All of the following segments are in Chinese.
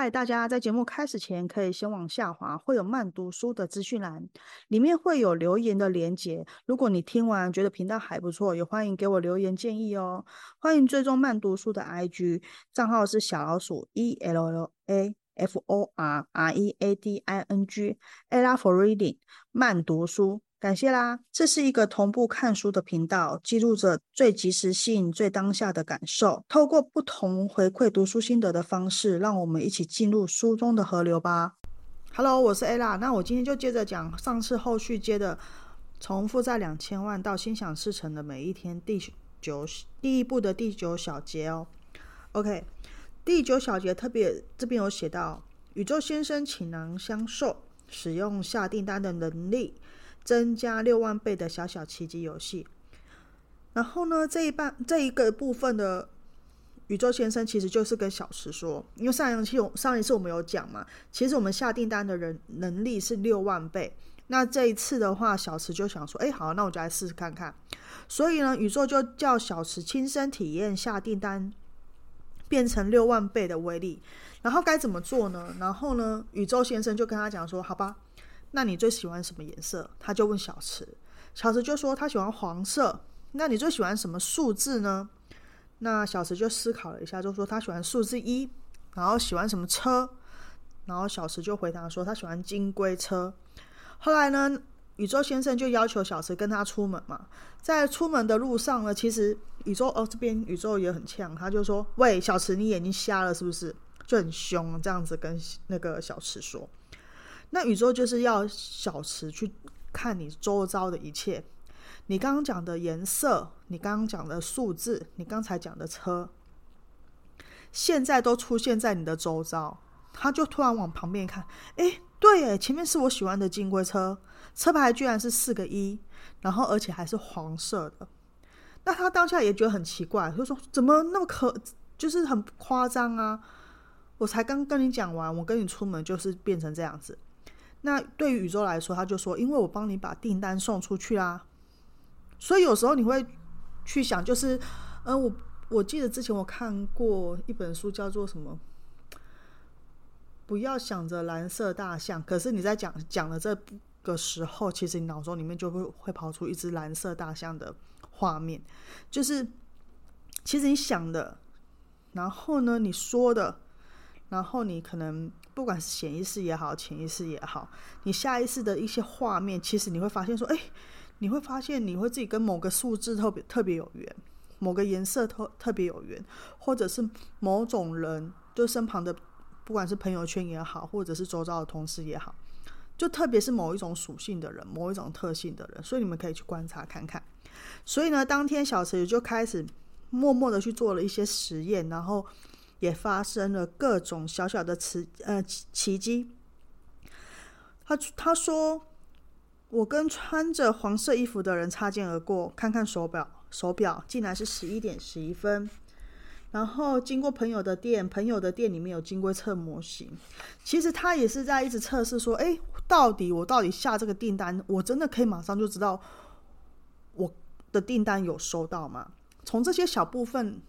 嗨，大家在节目开始前可以先往下滑，会有慢读书的资讯栏，里面会有留言的连结。如果你听完觉得频道还不错，也欢迎给我留言建议哦。欢迎追踪慢读书的 IG 账号是小老鼠 E L L A F O R R E A D I N G，Ella for Reading 慢读书。感谢啦！这是一个同步看书的频道，记录着最及时性、最当下的感受。透过不同回馈读书心得的方式，让我们一起进入书中的河流吧。Hello，我是 Ella。那我今天就接着讲上次后续接的，从负债两千万到心想事成的每一天第九第一部的第九小节哦。OK，第九小节特别这边有写到，宇宙先生倾囊相授，使用下订单的能力。增加六万倍的小小奇迹游戏，然后呢，这一半这一个部分的宇宙先生其实就是跟小池说，因为上一期上一次我们有讲嘛，其实我们下订单的人能力是六万倍，那这一次的话，小池就想说，哎，好，那我就来试试看看，所以呢，宇宙就叫小池亲身体验下订单变成六万倍的威力，然后该怎么做呢？然后呢，宇宙先生就跟他讲说，好吧。那你最喜欢什么颜色？他就问小池，小池就说他喜欢黄色。那你最喜欢什么数字呢？那小池就思考了一下，就说他喜欢数字一。然后喜欢什么车？然后小池就回答说他喜欢金龟车。后来呢，宇宙先生就要求小池跟他出门嘛。在出门的路上呢，其实宇宙哦这边宇宙也很呛，他就说：“喂，小池，你眼睛瞎了是不是？”就很凶这样子跟那个小池说。那宇宙就是要小池去看你周遭的一切，你刚刚讲的颜色，你刚刚讲的数字，你刚才讲的车，现在都出现在你的周遭。他就突然往旁边看，哎，对，哎，前面是我喜欢的金龟车，车牌居然是四个一，然后而且还是黄色的。那他当下也觉得很奇怪，就说怎么那么可，就是很夸张啊！我才刚跟你讲完，我跟你出门就是变成这样子。那对于宇宙来说，他就说：“因为我帮你把订单送出去啦，所以有时候你会去想，就是，呃，我我记得之前我看过一本书，叫做什么？不要想着蓝色大象，可是你在讲讲的这个时候，其实你脑中里面就会会跑出一只蓝色大象的画面，就是其实你想的，然后呢，你说的，然后你可能。”不管是潜意识也好，潜意识也好，你下意识的一些画面，其实你会发现说，哎，你会发现你会自己跟某个数字特别特别有缘，某个颜色特特别有缘，或者是某种人，就身旁的，不管是朋友圈也好，或者是周遭的同事也好，就特别是某一种属性的人，某一种特性的人，所以你们可以去观察看看。所以呢，当天小池就开始默默的去做了一些实验，然后。也发生了各种小小的奇呃奇迹。他他说，我跟穿着黄色衣服的人擦肩而过，看看手表，手表竟然是十一点十一分。然后经过朋友的店，朋友的店里面有金龟测模型。其实他也是在一直测试，说，哎，到底我到底下这个订单，我真的可以马上就知道我的订单有收到吗？从这些小部分。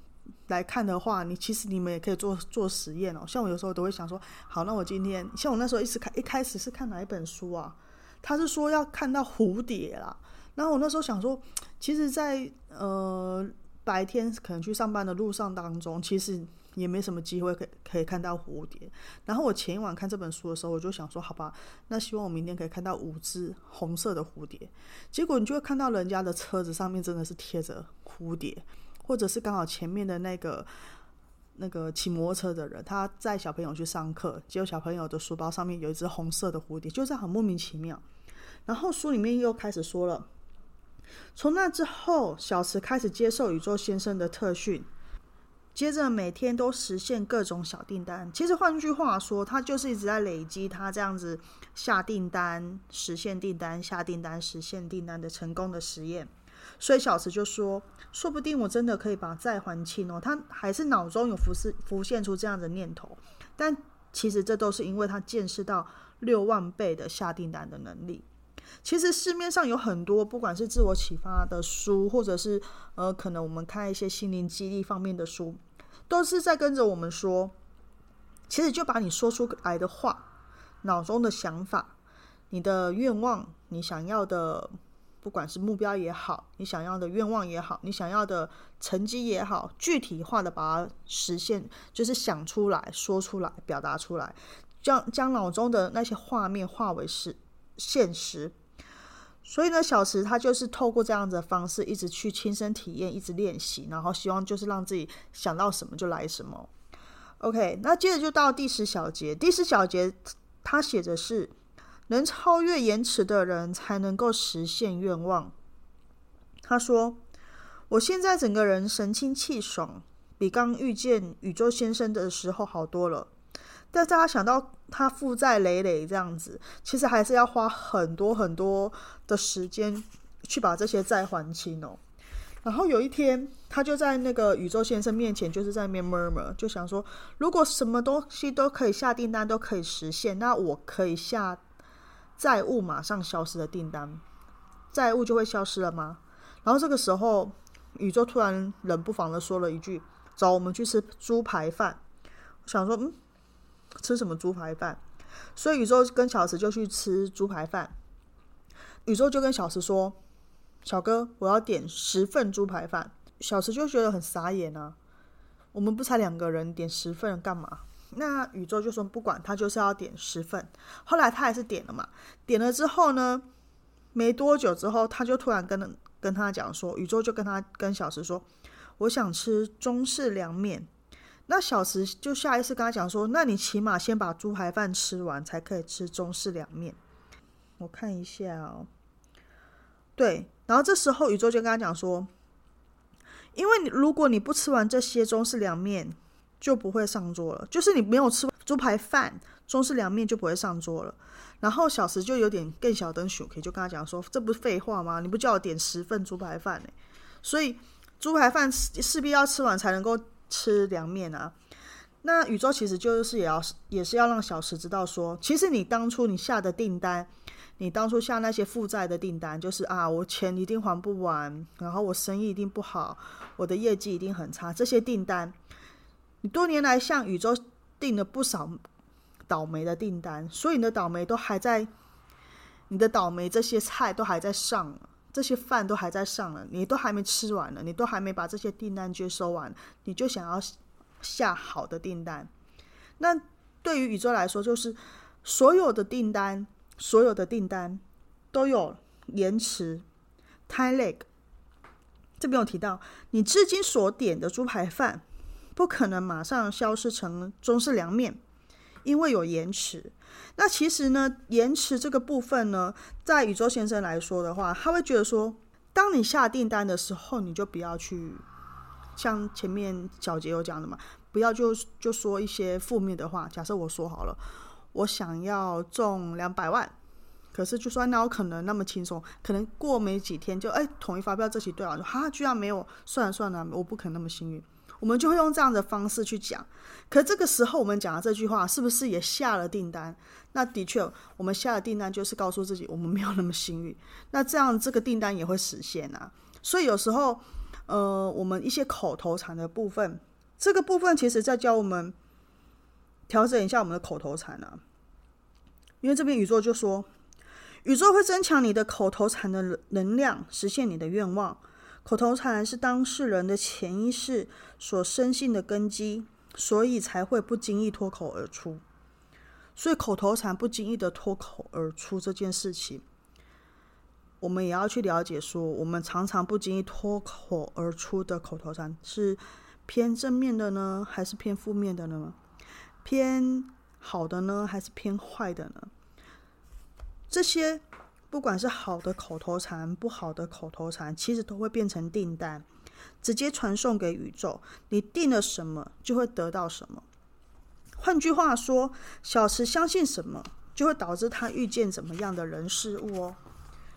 来看的话，你其实你们也可以做做实验哦。像我有时候都会想说，好，那我今天像我那时候一直看，一开始是看哪一本书啊？他是说要看到蝴蝶啦。然后我那时候想说，其实，在呃白天可能去上班的路上当中，其实也没什么机会可以可以看到蝴蝶。然后我前一晚看这本书的时候，我就想说，好吧，那希望我明天可以看到五只红色的蝴蝶。结果你就会看到人家的车子上面真的是贴着蝴蝶。或者是刚好前面的那个那个骑摩托车的人，他载小朋友去上课，结果小朋友的书包上面有一只红色的蝴蝶，就是很莫名其妙。然后书里面又开始说了，从那之后，小池开始接受宇宙先生的特训，接着每天都实现各种小订单。其实换句话说，他就是一直在累积他这样子下订单、实现订单、下订单、实现订单的成功的实验。所以小池就说：“说不定我真的可以把债还清哦。”他还是脑中有浮是浮现出这样的念头，但其实这都是因为他见识到六万倍的下订单的能力。其实市面上有很多，不管是自我启发的书，或者是呃，可能我们看一些心灵激励方面的书，都是在跟着我们说，其实就把你说出来的话、脑中的想法、你的愿望、你想要的，不管是目标也好，你想要的愿望也好，你想要的成绩也好，具体化的把它实现，就是想出来、说出来、表达出来，将将脑中的那些画面化为是现实。所以呢，小池他就是透过这样子的方式，一直去亲身体验，一直练习，然后希望就是让自己想到什么就来什么。OK，那接着就到第十小节。第十小节他写的是：能超越延迟的人才能够实现愿望。他说：“我现在整个人神清气爽，比刚遇见宇宙先生的时候好多了。”但是他想到他负债累累这样子，其实还是要花很多很多的时间去把这些债还清哦。然后有一天，他就在那个宇宙先生面前，就是在那边 murmur，就想说，如果什么东西都可以下订单，都可以实现，那我可以下债务马上消失的订单，债务就会消失了吗？然后这个时候，宇宙突然冷不防的说了一句：“走，我们去吃猪排饭。”我想说，嗯。吃什么猪排饭？所以宇宙跟小石就去吃猪排饭。宇宙就跟小石说：“小哥，我要点十份猪排饭。”小石就觉得很傻眼啊！我们不才两个人，点十份干嘛？那宇宙就说不管，他就是要点十份。后来他还是点了嘛。点了之后呢，没多久之后，他就突然跟跟他讲说：“宇宙就跟他跟小石说，我想吃中式凉面。”那小石就下意识跟他讲说：“那你起码先把猪排饭吃完，才可以吃中式凉面。”我看一下哦，对，然后这时候宇宙就跟他讲说：“因为你如果你不吃完这些中式凉面，就不会上桌了。就是你没有吃猪排饭，中式凉面就不会上桌了。”然后小石就有点更小灯熊，可以就跟他讲说：“这不是废话吗？你不叫我点十份猪排饭呢？所以猪排饭势必要吃完才能够。”吃凉面啊，那宇宙其实就是也要也是要让小石知道说，其实你当初你下的订单，你当初下那些负债的订单，就是啊，我钱一定还不完，然后我生意一定不好，我的业绩一定很差。这些订单，你多年来向宇宙订了不少倒霉的订单，所以你的倒霉都还在，你的倒霉这些菜都还在上。这些饭都还在上了，你都还没吃完呢，你都还没把这些订单接收完，你就想要下好的订单。那对于宇宙来说，就是所有的订单，所有的订单都有延迟，time lag。这边有提到，你至今所点的猪排饭，不可能马上消失成中式凉面。因为有延迟，那其实呢，延迟这个部分呢，在宇宙先生来说的话，他会觉得说，当你下订单的时候，你就不要去像前面小杰有讲的嘛，不要就就说一些负面的话。假设我说好了，我想要中两百万，可是就算那有可能那么轻松，可能过没几天就哎统一发票这期对了，哈，居然没有，算了算了，我不可能那么幸运。我们就会用这样的方式去讲，可这个时候我们讲的这句话是不是也下了订单？那的确，我们下了订单就是告诉自己我们没有那么幸运。那这样这个订单也会实现啊。所以有时候，呃，我们一些口头禅的部分，这个部分其实在教我们调整一下我们的口头禅啊。因为这边宇宙就说，宇宙会增强你的口头禅的能量，实现你的愿望。口头禅是当事人的潜意识所深信的根基，所以才会不经意脱口而出。所以口头禅不经意的脱口而出这件事情，我们也要去了解。说我们常常不经意脱口而出的口头禅是偏正面的呢，还是偏负面的呢？偏好的呢，还是偏坏的呢？这些。不管是好的口头禅，不好的口头禅，其实都会变成订单，直接传送给宇宙。你定了什么，就会得到什么。换句话说，小池相信什么，就会导致他遇见怎么样的人事物哦。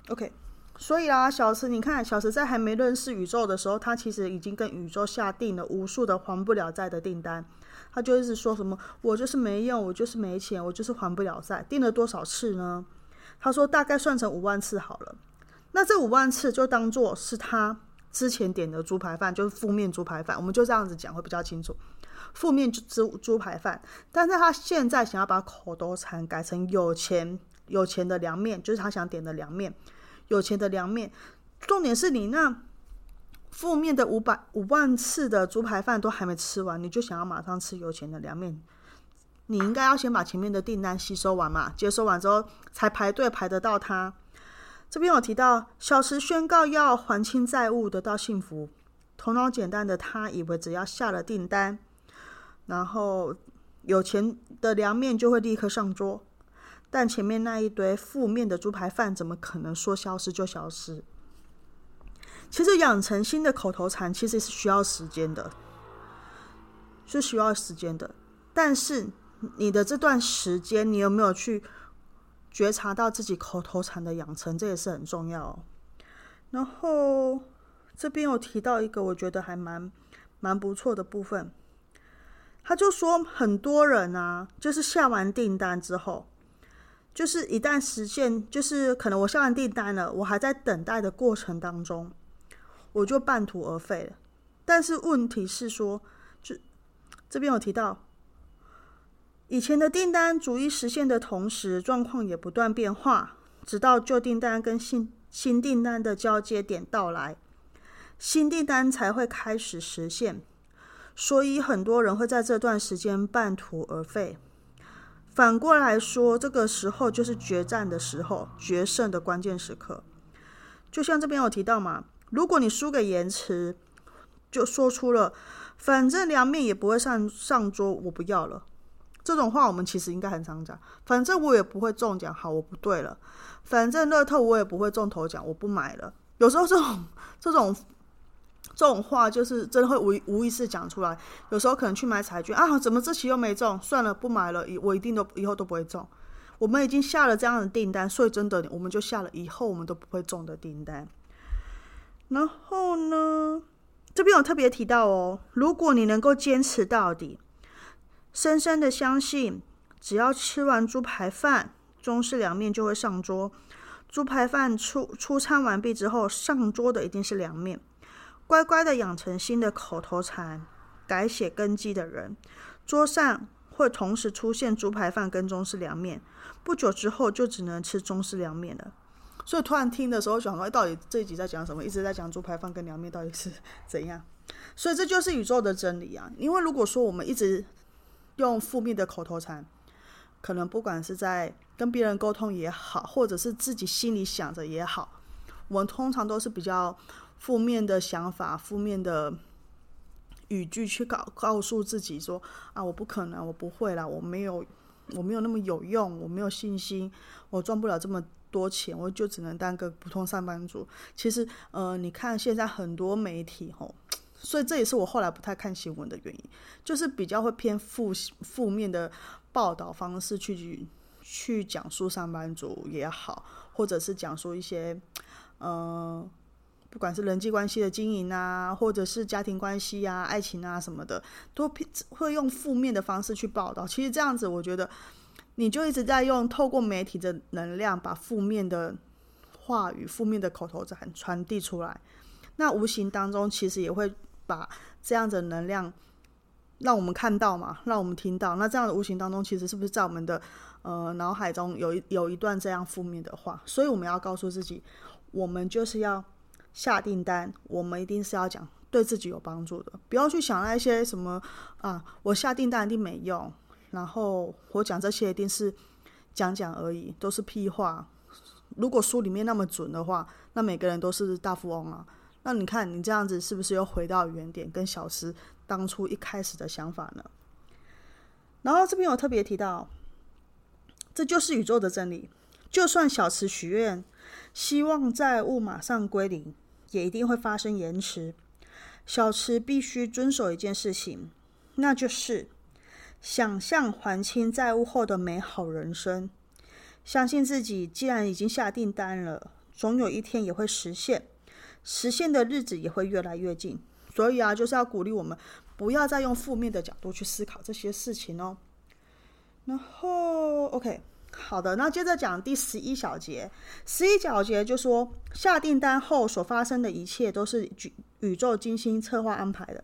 OK，所以啊，小池，你看，小池在还没认识宇宙的时候，他其实已经跟宇宙下定了无数的还不了债的订单。他就一直说什么：“我就是没用，我就是没钱，我就是还不了债。”订了多少次呢？他说：“大概算成五万次好了，那这五万次就当做是他之前点的猪排饭，就是负面猪排饭，我们就这样子讲会比较清楚。负面猪猪排饭，但是他现在想要把口头禅改成有钱有钱的凉面，就是他想点的凉面，有钱的凉面。重点是你那负面的五百五万次的猪排饭都还没吃完，你就想要马上吃有钱的凉面？你应该要先把前面的订单吸收完嘛，接收完之后才排队排得到他。这边有提到小池宣告要还清债务，得到幸福。头脑简单的他以为只要下了订单，然后有钱的凉面就会立刻上桌。但前面那一堆负面的猪排饭怎么可能说消失就消失？其实养成新的口头禅其实是需要时间的，是需要时间的。但是你的这段时间，你有没有去觉察到自己口头禅的养成？这也是很重要。然后这边有提到一个我觉得还蛮蛮不错的部分，他就说很多人啊，就是下完订单之后，就是一旦实现，就是可能我下完订单了，我还在等待的过程当中，我就半途而废了。但是问题是说，就这边有提到。以前的订单逐一实现的同时，状况也不断变化，直到旧订单跟新新订单的交接点到来，新订单才会开始实现。所以很多人会在这段时间半途而废。反过来说，这个时候就是决战的时候，决胜的关键时刻。就像这边有提到嘛，如果你输给延迟，就说出了“反正凉面也不会上上桌，我不要了”。这种话我们其实应该很常讲，反正我也不会中奖，好，我不对了。反正乐透我也不会中头奖，我不买了。有时候这种这种这种话就是真的会无无意识讲出来。有时候可能去买彩券啊，怎么这期又没中？算了，不买了，我一定都以后都不会中。我们已经下了这样的订单，所以真的我们就下了以后我们都不会中的订单。然后呢，这边有特别提到哦，如果你能够坚持到底。深深的相信，只要吃完猪排饭，中式凉面就会上桌。猪排饭出出餐完毕之后，上桌的一定是凉面。乖乖的养成新的口头禅，改写根基的人，桌上会同时出现猪排饭跟中式凉面。不久之后，就只能吃中式凉面了。所以突然听的时候，想说，到底这一集在讲什么？一直在讲猪排饭跟凉面到底是 怎样？所以这就是宇宙的真理啊！因为如果说我们一直用负面的口头禅，可能不管是在跟别人沟通也好，或者是自己心里想着也好，我们通常都是比较负面的想法、负面的语句去告告诉自己说：“啊，我不可能，我不会啦，我没有，我没有那么有用，我没有信心，我赚不了这么多钱，我就只能当个普通上班族。”其实，呃，你看现在很多媒体吼。所以这也是我后来不太看新闻的原因，就是比较会偏负负面的报道方式去去讲述上班族也好，或者是讲述一些呃，不管是人际关系的经营啊，或者是家庭关系啊、爱情啊什么的，都会用负面的方式去报道。其实这样子，我觉得你就一直在用透过媒体的能量，把负面的话语、负面的口头禅传递出来，那无形当中其实也会。把这样的能量让我们看到嘛，让我们听到。那这样的无形当中，其实是不是在我们的呃脑海中有一有一段这样负面的话？所以我们要告诉自己，我们就是要下订单，我们一定是要讲对自己有帮助的，不要去想那些什么啊，我下订单一定没用，然后我讲这些一定是讲讲而已，都是屁话。如果书里面那么准的话，那每个人都是大富翁啊。那你看，你这样子是不是又回到原点，跟小池当初一开始的想法呢？然后这边我特别提到，这就是宇宙的真理。就算小池许愿，希望债务马上归零，也一定会发生延迟。小池必须遵守一件事情，那就是想象还清债务后的美好人生。相信自己，既然已经下订单了，总有一天也会实现。实现的日子也会越来越近，所以啊，就是要鼓励我们不要再用负面的角度去思考这些事情哦。然后，OK，好的，那接着讲第十一小节。十一小节就说，下订单后所发生的一切都是宇宇宙精心策划安排的。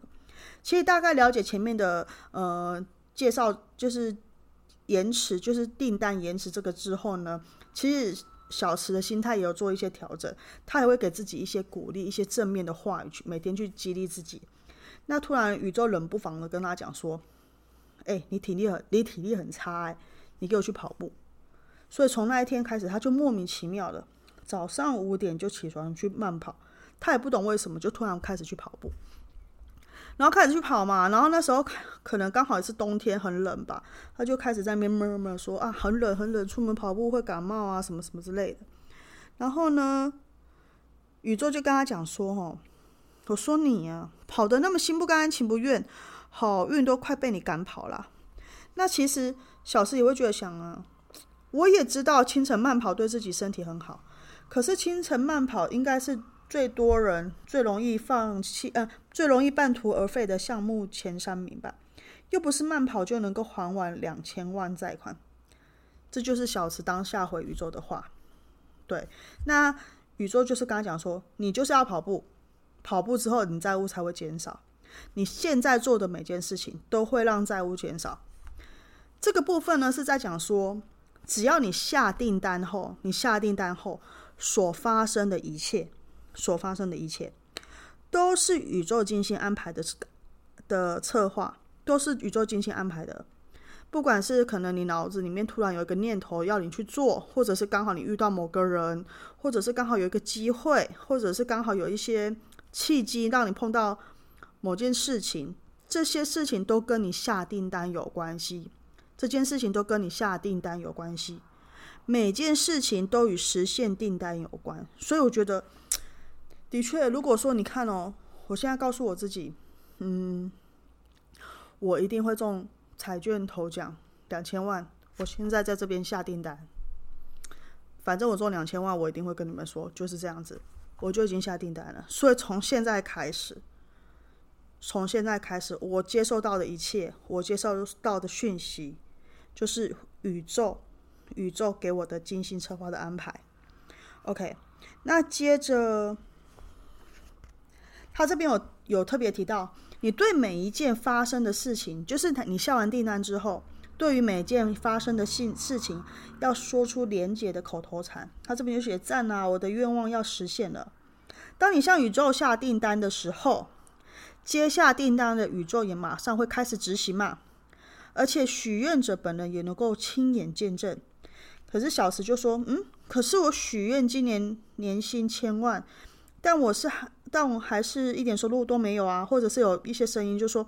其实大概了解前面的呃介绍，就是延迟，就是订单延迟这个之后呢，其实小池的心态也有做一些调整，他也会给自己一些鼓励，一些正面的话语，去每天去激励自己。那突然宇宙冷不防的跟他讲说：“哎，你体力很，你体力很差哎，你给我去跑步。”所以从那一天开始，他就莫名其妙的早上五点就起床去慢跑，他也不懂为什么，就突然开始去跑步，然后开始去跑嘛。然后那时候可能刚好也是冬天，很冷吧，他就开始在那边闷闷说啊，很冷很冷，出门跑步会感冒啊，什么什么之类的。然后呢，宇宙就跟他讲说：“哈，我说你呀，跑得那么心不甘情不愿，好运都快被你赶跑了。那其实小四也会觉得想啊。”我也知道清晨慢跑对自己身体很好，可是清晨慢跑应该是最多人最容易放弃，呃，最容易半途而废的项目前三名吧。又不是慢跑就能够还完两千万债款，这就是小池当下回宇宙的话。对，那宇宙就是跟他讲说，你就是要跑步，跑步之后你债务才会减少。你现在做的每件事情都会让债务减少。这个部分呢是在讲说。只要你下订单后，你下订单后所发生的一切，所发生的一切，都是宇宙精心安排的的策划，都是宇宙精心安排的。不管是可能你脑子里面突然有一个念头要你去做，或者是刚好你遇到某个人，或者是刚好有一个机会，或者是刚好有一些契机让你碰到某件事情，这些事情都跟你下订单有关系。这件事情都跟你下订单有关系，每件事情都与实现订单有关，所以我觉得，的确，如果说你看哦，我现在告诉我自己，嗯，我一定会中彩券头奖两千万，我现在在这边下订单，反正我中两千万，我一定会跟你们说，就是这样子，我就已经下订单了，所以从现在开始。从现在开始，我接受到的一切，我接受到的讯息。就是宇宙，宇宙给我的精心策划的安排。OK，那接着他这边有有特别提到，你对每一件发生的事情，就是你下完订单之后，对于每件发生的事事情，要说出连结的口头禅。他这边就写赞啊，我的愿望要实现了。当你向宇宙下订单的时候，接下订单的宇宙也马上会开始执行嘛。而且许愿者本人也能够亲眼见证。可是小石就说：“嗯，可是我许愿今年年薪千万，但我是还，但我还是一点收入都没有啊。或者是有一些声音就说，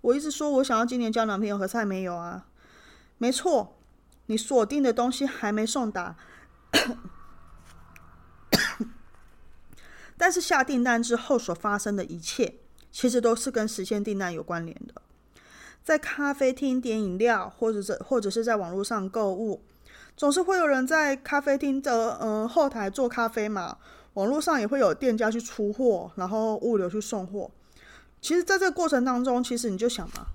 我一直说我想要今年交男朋友，可是还没有啊。没错，你锁定的东西还没送达，但是下订单之后所发生的一切，其实都是跟实现订单有关联的。”在咖啡厅点饮料，或者是或者是在网络上购物，总是会有人在咖啡厅的嗯后台做咖啡嘛。网络上也会有店家去出货，然后物流去送货。其实，在这个过程当中，其实你就想嘛，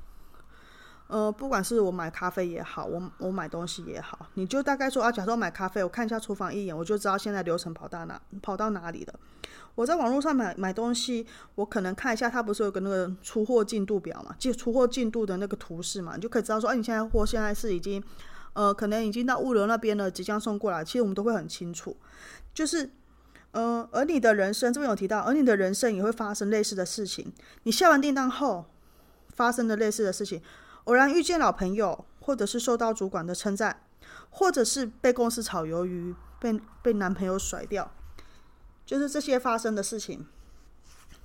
呃，不管是我买咖啡也好，我我买东西也好，你就大概说啊，假设我买咖啡，我看一下厨房一眼，我就知道现在流程跑到哪，跑到哪里了。我在网络上买买东西，我可能看一下，它不是有个那个出货进度表嘛，就出货进度的那个图示嘛，你就可以知道说，哎，你现在货现在是已经，呃，可能已经到物流那边了，即将送过来。其实我们都会很清楚，就是，呃，而你的人生这边有提到，而你的人生也会发生类似的事情。你下完订单后发生的类似的事情，偶然遇见老朋友，或者是受到主管的称赞，或者是被公司炒鱿鱼，被被男朋友甩掉。就是这些发生的事情，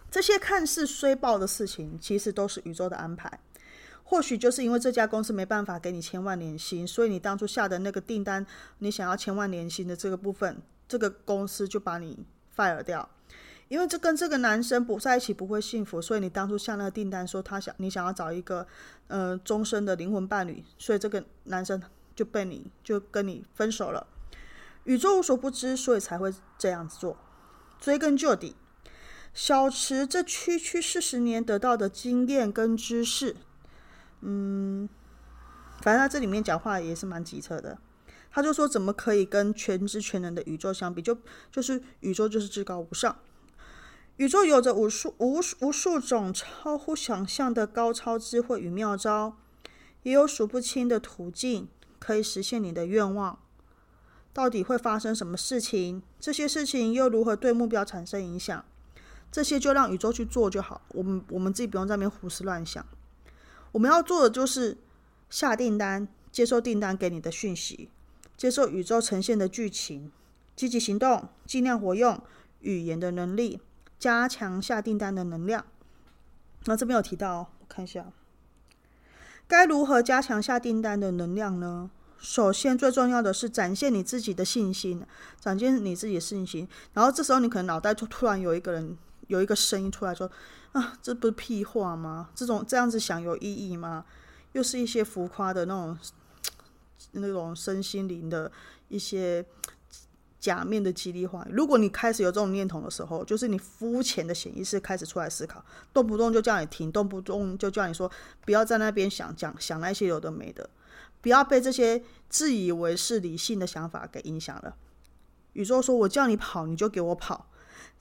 这些看似衰爆的事情，其实都是宇宙的安排。或许就是因为这家公司没办法给你千万年薪，所以你当初下的那个订单，你想要千万年薪的这个部分，这个公司就把你 fire 掉。因为这跟这个男生不在一起不会幸福，所以你当初下那个订单说他想你想要找一个呃终身的灵魂伴侣，所以这个男生就被你就跟你分手了。宇宙无所不知，所以才会这样子做。追根究底，小池这区区四十年得到的经验跟知识，嗯，反正他这里面讲话也是蛮机车的。他就说怎么可以跟全知全能的宇宙相比？就就是宇宙就是至高无上，宇宙有着无数无无数种超乎想象的高超智慧与妙招，也有数不清的途径可以实现你的愿望。到底会发生什么事情？这些事情又如何对目标产生影响？这些就让宇宙去做就好，我们我们自己不用在那边胡思乱想。我们要做的就是下订单，接受订单给你的讯息。接受宇宙呈现的剧情，积极行动，尽量活用语言的能力，加强下订单的能量。那这边有提到，我看一下，该如何加强下订单的能量呢？首先，最重要的是展现你自己的信心，展现你自己的信心。然后这时候，你可能脑袋就突然有一个人有一个声音出来说：“啊，这不是屁话吗？这种这样子想有意义吗？又是一些浮夸的那种。”那种身心灵的一些假面的激励话，如果你开始有这种念头的时候，就是你肤浅的潜意识开始出来思考，动不动就叫你停，动不动就叫你说不要在那边想讲想那些有的没的，不要被这些自以为是理性的想法给影响了。宇宙说：“我叫你跑，你就给我跑。”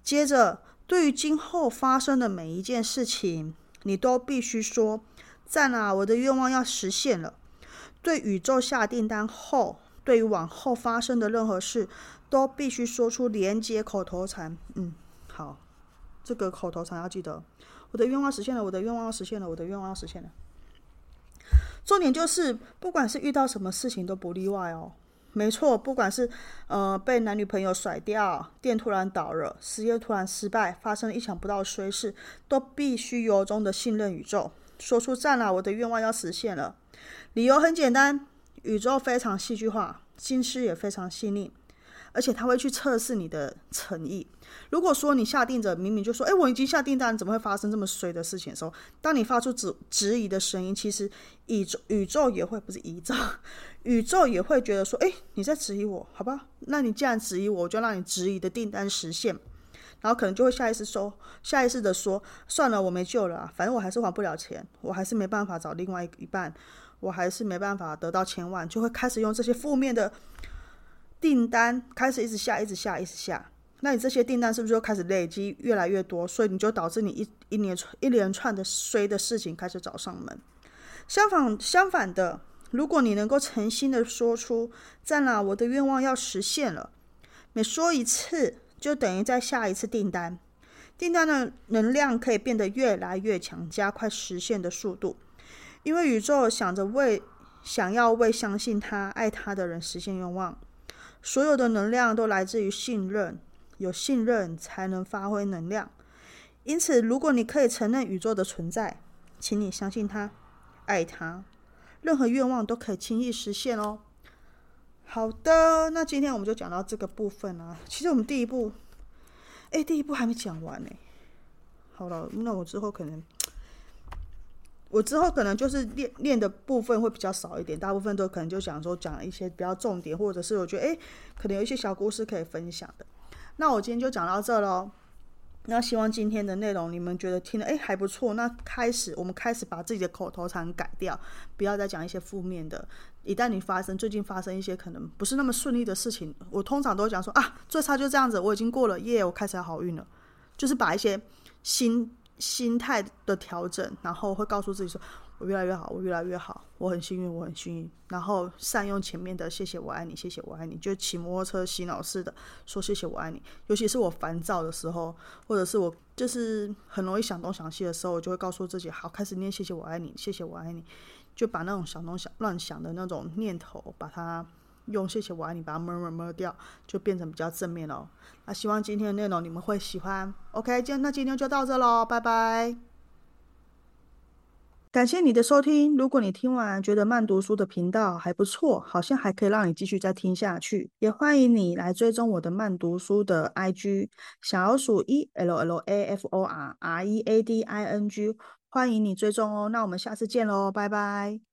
接着，对于今后发生的每一件事情，你都必须说：“赞啊，我的愿望要实现了。”对宇宙下订单后，对于往后发生的任何事，都必须说出连接口头禅。嗯，好，这个口头禅要记得。我的愿望实现了，我的愿望要实现了，我的愿望要实现了。重点就是，不管是遇到什么事情都不例外哦。没错，不管是呃被男女朋友甩掉，店突然倒了，事业突然失败，发生了意想不到的衰事，都必须由衷的信任宇宙，说出赞了，我的愿望要实现了。理由很简单，宇宙非常戏剧化，心思也非常细腻，而且他会去测试你的诚意。如果说你下定着，明明就说：“哎，我已经下订单，怎么会发生这么衰的事情？”的时候，当你发出质质疑的声音，其实宇宙宇宙也会不是宇宙，宇宙也会觉得说：“哎，你在质疑我，好吧？那你既然质疑我，我就让你质疑的订单实现。”然后可能就会下意识说，下意识的说：“算了，我没救了，反正我还是还不了钱，我还是没办法找另外一半。”我还是没办法得到千万，就会开始用这些负面的订单开始一直下，一直下，一直下。那你这些订单是不是就开始累积越来越多？所以你就导致你一一连串一连串的衰的事情开始找上门。相反，相反的，如果你能够诚心的说出“在哪，我的愿望要实现了”，每说一次就等于在下一次订单，订单的能量可以变得越来越强，加快实现的速度。因为宇宙想着为想要为相信他、爱他的人实现愿望，所有的能量都来自于信任，有信任才能发挥能量。因此，如果你可以承认宇宙的存在，请你相信他、爱他，任何愿望都可以轻易实现哦。好的，那今天我们就讲到这个部分啊。其实我们第一步，哎，第一步还没讲完呢。好了，那我之后可能。我之后可能就是练练的部分会比较少一点，大部分都可能就讲说讲一些比较重点，或者是我觉得诶，可能有一些小故事可以分享的。那我今天就讲到这喽。那希望今天的内容你们觉得听的诶还不错。那开始我们开始把自己的口头禅改掉，不要再讲一些负面的。一旦你发生最近发生一些可能不是那么顺利的事情，我通常都讲说啊，最差就这样子，我已经过了耶，我开始好运了。就是把一些心。心态的调整，然后会告诉自己说：“我越来越好，我越来越好，我很幸运，我很幸运。”然后善用前面的“谢谢我爱你，谢谢我爱你”，就骑摩托车洗脑似的说“谢谢我爱你”。尤其是我烦躁的时候，或者是我就是很容易想东想西的时候，我就会告诉自己：“好，开始念‘谢谢我爱你，谢谢我爱你’，就把那种想东想乱想的那种念头，把它。”用谢谢我爱你把它抹抹抹掉，就变成比较正面了。那希望今天的内容你们会喜欢。OK，今那今天就到这喽，拜拜。感谢你的收听。如果你听完觉得慢读书的频道还不错，好像还可以让你继续再听下去，也欢迎你来追踪我的慢读书的 IG 小老鼠 E L L A F O R R E A D I N G，欢迎你追踪哦。那我们下次见喽，拜拜。